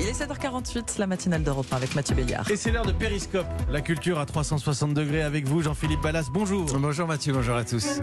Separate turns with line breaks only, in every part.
Il est 7h48, la matinale d'Europe 1 avec Mathieu Béliard.
Et c'est l'heure de Périscope, la culture à 360 degrés avec vous, Jean-Philippe Ballas. Bonjour.
Bonjour Mathieu, bonjour à tous.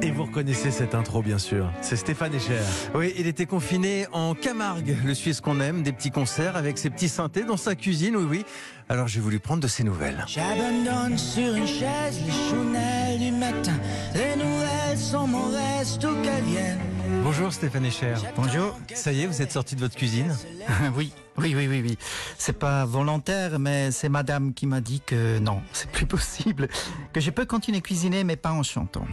Et vous reconnaissez cette intro, bien sûr. C'est Stéphane Echer.
Oui, il était confiné en Camargue, le Suisse qu'on aime, des petits concerts avec ses petits synthés dans sa cuisine, oui, oui. Alors j'ai voulu prendre de ses nouvelles.
J'abandonne sur une chaise les chounelles du matin. Les nouvelles sont mon reste où qu'elles viennent.
Bonjour Stéphane Echer.
Bonjour.
Ça y est, vous êtes sorti de votre cuisine
oui, oui, oui, oui, oui. C'est pas volontaire, mais c'est madame qui m'a dit que non, c'est plus possible. Que je peux continuer à cuisiner, mais pas en chantant.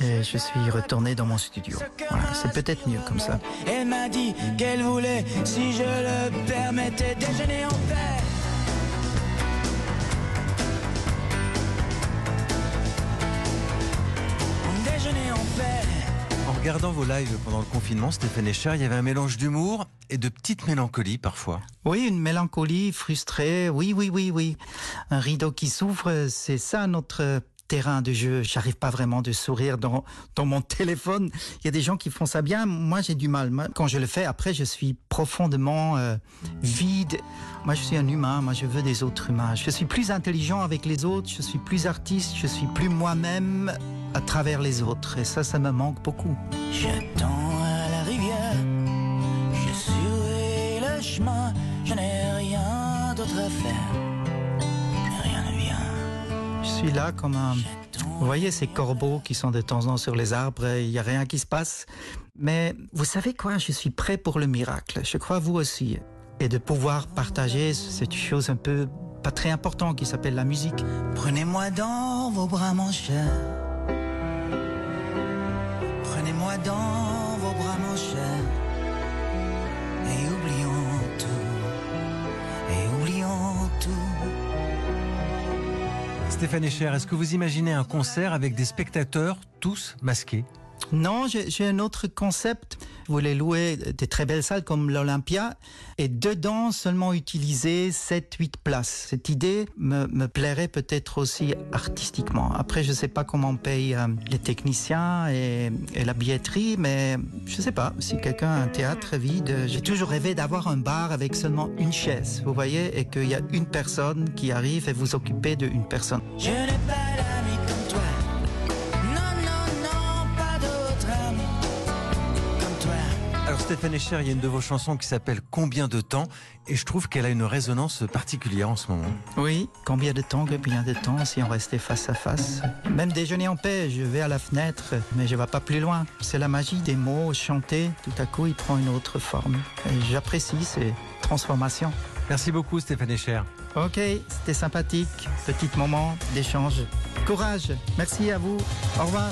Et je suis retourné dans mon studio. Voilà, c'est peut-être mieux comme ça.
Elle m'a dit qu'elle voulait, si je le permettais, déjeuner en paix.
Regardant vos lives pendant le confinement, Stéphane Echer, il y avait un mélange d'humour et de petite mélancolie parfois.
Oui, une mélancolie frustrée. Oui, oui, oui, oui. Un rideau qui s'ouvre, c'est ça notre terrain de jeu. J'arrive pas vraiment de sourire dans, mon téléphone. Il y a des gens qui font ça bien. Moi, j'ai du mal. Quand je le fais, après, je suis profondément euh, vide. Moi, je suis un humain. Moi, je veux des autres humains. Je suis plus intelligent avec les autres. Je suis plus artiste. Je suis plus moi-même à travers les autres. Et ça, ça me manque beaucoup.
J'attends à la rivière, je suis le chemin, je n'ai rien d'autre à faire. Rien ne vient.
Je suis là comme un... Vous voyez ces corbeaux qui sont de temps en temps sur les arbres, et il n'y a rien qui se passe. Mais vous savez quoi, je suis prêt pour le miracle. Je crois vous aussi. Et de pouvoir partager cette chose un peu pas très importante qui s'appelle la musique.
Prenez-moi dans vos bras, mon cher. Dans vos bras, mon cher. Et oublions tout. Et oublions tout.
Stéphane Echer, est-ce que vous imaginez un concert avec des spectateurs tous masqués?
Non, j'ai un autre concept. Vous voulez louer des très belles salles comme l'Olympia et dedans seulement utiliser 7-8 places. Cette idée me, plairait peut-être aussi artistiquement. Après, je ne sais pas comment on paye euh, les techniciens et, et la billetterie, mais je ne sais pas. Si quelqu'un a un théâtre vide, j'ai toujours rêvé d'avoir un bar avec seulement une chaise, vous voyez, et qu'il y a une personne qui arrive et vous occupez d'une personne.
Je
Alors Stéphane Echer, il y a une de vos chansons qui s'appelle Combien de temps Et je trouve qu'elle a une résonance particulière en ce moment.
Oui, combien de temps, combien de temps si on restait face à face? Même déjeuner en paix, je vais à la fenêtre, mais je ne vais pas plus loin. C'est la magie des mots chantés, tout à coup il prend une autre forme. J'apprécie ces transformations.
Merci beaucoup Stéphane Echer.
Ok, c'était sympathique, petit moment d'échange. Courage, merci à vous, au revoir.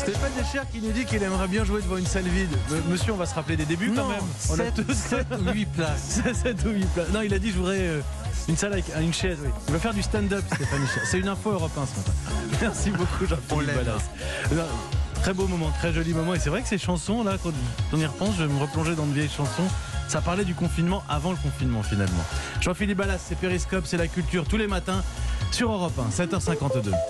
Stéphane Echer qui nous dit qu'il aimerait bien jouer devant une salle vide. Monsieur, on va se rappeler des débuts quand même. On a
sept-
tous
sept ou huit places.
7 ou 8 places. Non, il a dit je voudrais euh, une salle avec une chaise. Oui. Il va faire du stand-up, Stéphane Echer. C'est une info européen ce matin. Merci beaucoup. Non, Très beau moment, très joli moment. Et c'est vrai que ces chansons, là, quand on y repense, je vais me replonger dans de vieilles chansons. Ça parlait du confinement avant le confinement, finalement. Jean-Philippe Ballas, c'est Périscope, c'est la culture tous les matins sur Europe 1, 7h52.